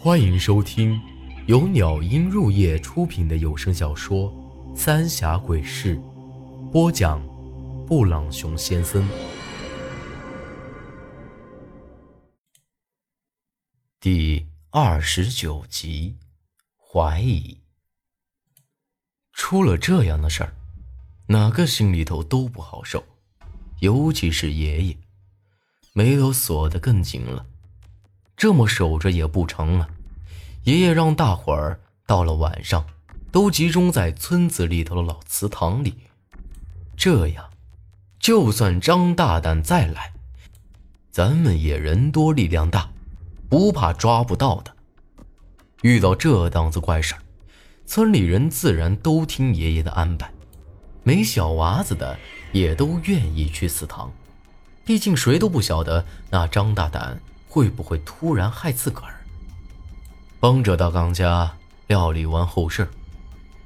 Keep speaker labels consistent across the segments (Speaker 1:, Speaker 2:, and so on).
Speaker 1: 欢迎收听由鸟音入夜出品的有声小说《三峡鬼事》，播讲：布朗熊先生。第二十九集，怀疑出了这样的事儿，哪个心里头都不好受，尤其是爷爷，眉头锁得更紧了。这么守着也不成啊！爷爷让大伙儿到了晚上，都集中在村子里头的老祠堂里，这样，就算张大胆再来，咱们也人多力量大，不怕抓不到的。遇到这档子怪事儿，村里人自然都听爷爷的安排，没小娃子的也都愿意去祠堂，毕竟谁都不晓得那张大胆。会不会突然害自个儿？帮着大刚家料理完后事，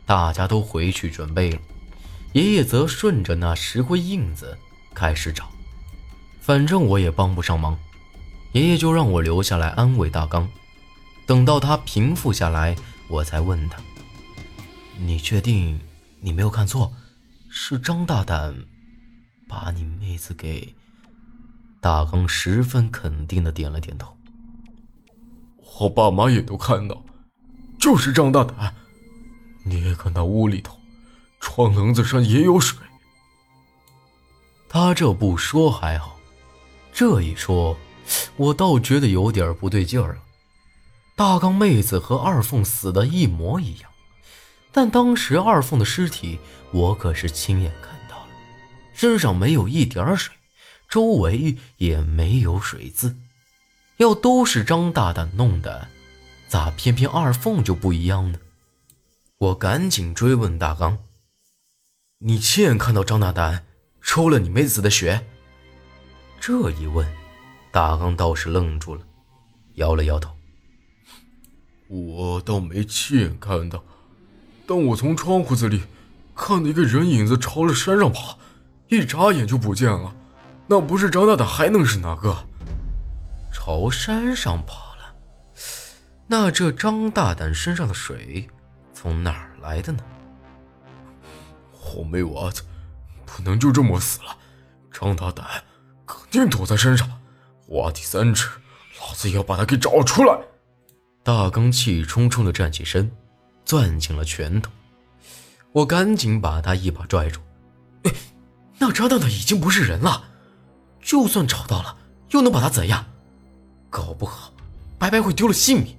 Speaker 1: 大家都回去准备了。爷爷则顺着那石灰印子开始找，反正我也帮不上忙，爷爷就让我留下来安慰大刚。等到他平复下来，我才问他：“你确定你没有看错？是张大胆把你妹子给……”大刚十分肯定的点了点头。
Speaker 2: 我爸妈也都看到，就是张大胆。你也看到屋里头，窗棱子上也有水。
Speaker 1: 他这不说还好，这一说，我倒觉得有点不对劲儿了。大刚妹子和二凤死的一模一样，但当时二凤的尸体我可是亲眼看到了，身上没有一点水。周围也没有水渍，要都是张大胆弄的，咋偏偏二凤就不一样呢？我赶紧追问大刚：“你亲眼看到张大胆抽了你妹子的血？”这一问，大刚倒是愣住了，摇了摇头：“
Speaker 2: 我倒没亲眼看到，但我从窗户子里看到一个人影子朝着山上爬，一眨眼就不见了。”那不是张大胆还能是哪个？
Speaker 1: 朝山上跑了？那这张大胆身上的水从哪儿来的呢？
Speaker 2: 我没娃子，不能就这么死了。张大胆肯定躲在山上，挖地三尺，老子也要把他给找出来！
Speaker 1: 大刚气冲冲的站起身，攥紧了拳头。我赶紧把他一把拽住。哎，那张大胆已经不是人了。就算找到了，又能把他怎样？搞不好，白白会丢了性命。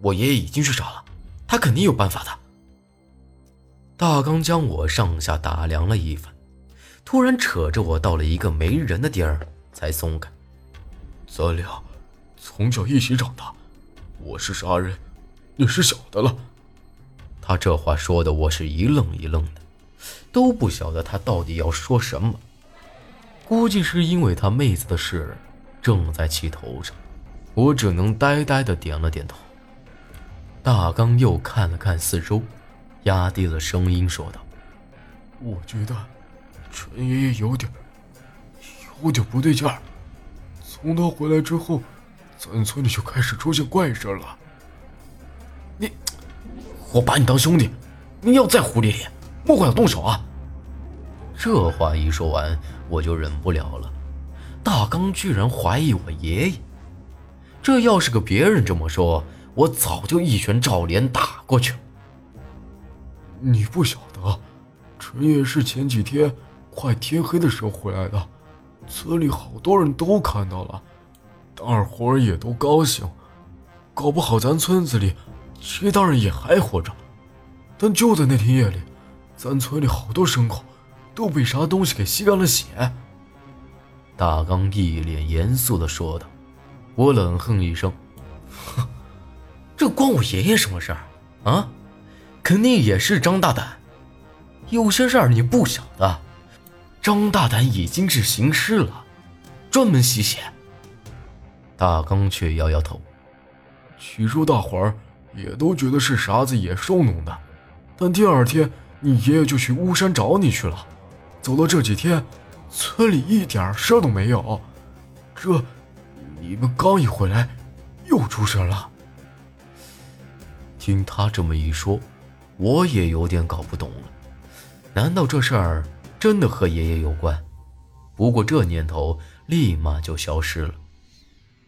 Speaker 1: 我爷爷已经去找了，他肯定有办法的。大刚将我上下打量了一番，突然扯着我到了一个没人的地儿，才松开。
Speaker 2: 咱俩从小一起长大，我是杀人，你是小的了。
Speaker 1: 他这话说的，我是一愣一愣的，都不晓得他到底要说什么。估计是因为他妹子的事正在气头上，我只能呆呆的点了点头。大刚又看了看四周，压低了声音说道：“
Speaker 2: 我觉得陈爷爷有点，有点不对劲儿。从他回来之后，咱村里就开始出现怪事了。
Speaker 1: 你，我把你当兄弟，你要再胡咧咧，莫怪我动手啊！”这话一说完，我就忍不了了。大刚居然怀疑我爷爷，这要是个别人这么说，我早就一拳照脸打过去了。
Speaker 2: 你不晓得，陈爷是前几天快天黑的时候回来的，村里好多人都看到了，大伙儿也都高兴。搞不好咱村子里其他人也还活着，但就在那天夜里，咱村里好多牲口。都被啥东西给吸干了血？
Speaker 1: 大刚一脸严肃的说道。我冷哼一声：“哼，这关我爷爷什么事儿啊？肯定也是张大胆。有些事儿你不晓得，张大胆已经是行尸了，专门吸血。”大刚却摇摇头。
Speaker 2: 起初大伙儿也都觉得是啥子野兽弄的，但第二天你爷爷就去巫山找你去了。走了这几天，村里一点事儿都没有。这，你们刚一回来，又出事了。
Speaker 1: 听他这么一说，我也有点搞不懂了。难道这事儿真的和爷爷有关？不过这念头立马就消失了。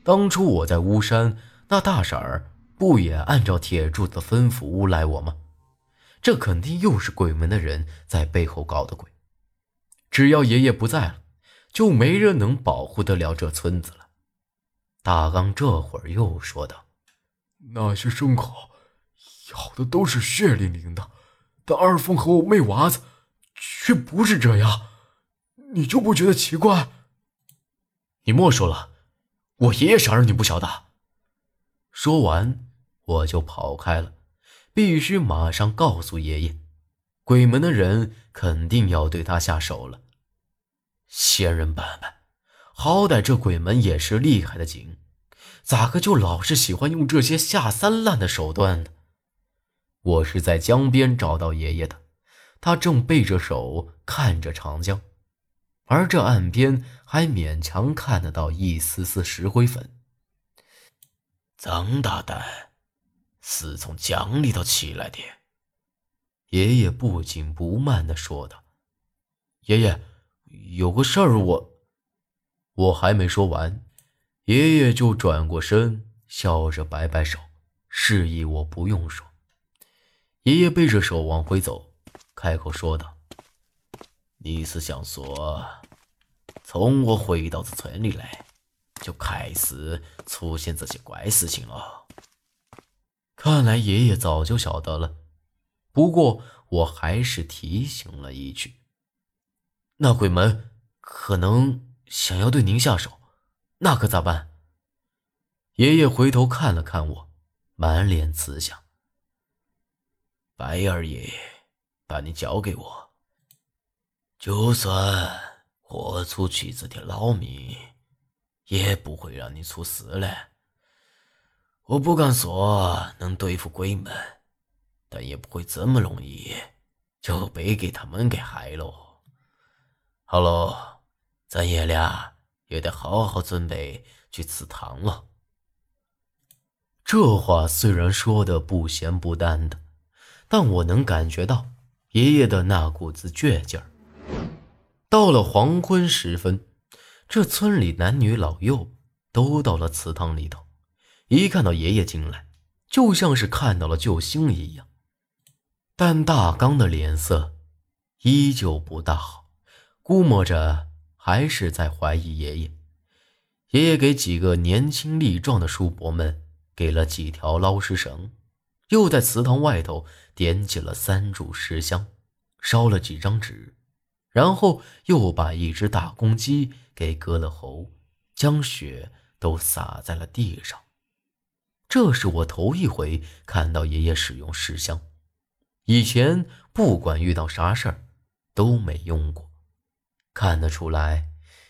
Speaker 1: 当初我在巫山，那大婶儿不也按照铁柱子吩咐诬赖我吗？这肯定又是鬼门的人在背后搞的鬼。只要爷爷不在了，就没人能保护得了这村子了。大刚这会儿又说道：“
Speaker 2: 那些牲口咬的都是血淋淋的，但二凤和我妹娃子却不是这样。”你就不觉得奇怪？
Speaker 1: 你莫说了，我爷爷啥人你不晓得？说完，我就跑开了，必须马上告诉爷爷，鬼门的人肯定要对他下手了。仙人板板，好歹这鬼门也是厉害的紧，咋个就老是喜欢用这些下三滥的手段呢？我是在江边找到爷爷的，他正背着手看着长江。而这岸边还勉强看得到一丝丝石灰粉。张大胆，是从江里头起来的。爷爷不紧不慢地说道：“爷爷，有个事儿，我……我还没说完，爷爷就转过身，笑着摆摆手，示意我不用说。爷爷背着手往回走，开口说道。”你是想说，从我回到这村里来，就开始出现这些怪事情了？看来爷爷早就晓得了，不过我还是提醒了一句：“那鬼门可能想要对您下手，那可咋办？”爷爷回头看了看我，满脸慈祥：“白二爷，把你交给我。”就算豁出去这条老命，也不会让你出事嘞。我不敢说能对付鬼门，但也不会这么容易就被给他们给害了。好喽，咱爷俩也得好好准备去祠堂了。这话虽然说的不咸不淡的，但我能感觉到爷爷的那股子倔劲儿。到了黄昏时分，这村里男女老幼都到了祠堂里头。一看到爷爷进来，就像是看到了救星一样。但大刚的脸色依旧不大好，估摸着还是在怀疑爷爷。爷爷给几个年轻力壮的叔伯们给了几条捞尸绳，又在祠堂外头点起了三炷石香，烧了几张纸。然后又把一只大公鸡给割了喉，将血都洒在了地上。这是我头一回看到爷爷使用尸香，以前不管遇到啥事儿都没用过。看得出来，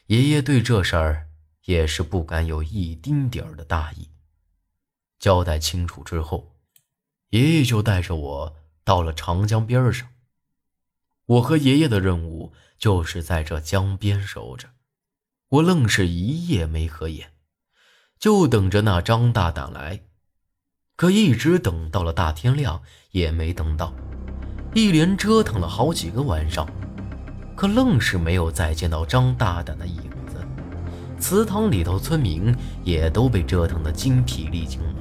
Speaker 1: 爷爷对这事儿也是不敢有一丁点儿的大意。交代清楚之后，爷爷就带着我到了长江边上。我和爷爷的任务就是在这江边守着，我愣是一夜没合眼，就等着那张大胆来。可一直等到了大天亮也没等到，一连折腾了好几个晚上，可愣是没有再见到张大胆的影子。祠堂里头村民也都被折腾得精疲力尽了，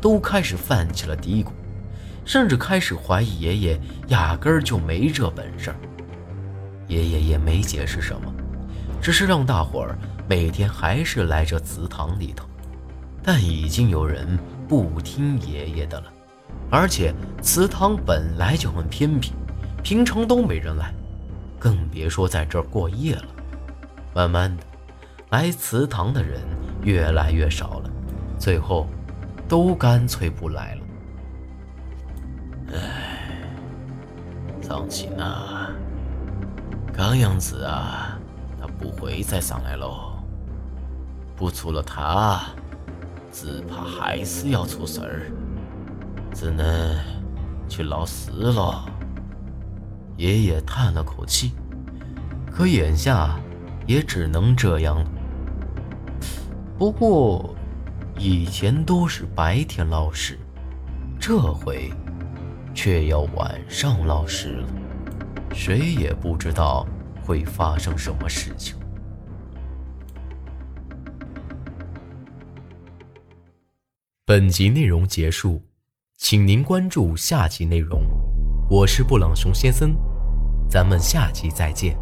Speaker 1: 都开始泛起了嘀咕。甚至开始怀疑爷爷压根儿就没这本事。爷爷也没解释什么，只是让大伙儿每天还是来这祠堂里头。但已经有人不听爷爷的了，而且祠堂本来就很偏僻，平常都没人来，更别说在这儿过夜了。慢慢的，来祠堂的人越来越少了，最后都干脆不来了。唉，张琴啊，看样子啊，他不会再上来喽。不除了他，只怕还是要出事儿，只能去闹事了。爷爷叹了口气，可眼下也只能这样了。不过，以前都是白天闹事。这回却要晚上捞尸了，谁也不知道会发生什么事情。本集内容结束，请您关注下集内容。我是布朗熊先生，咱们下集再见。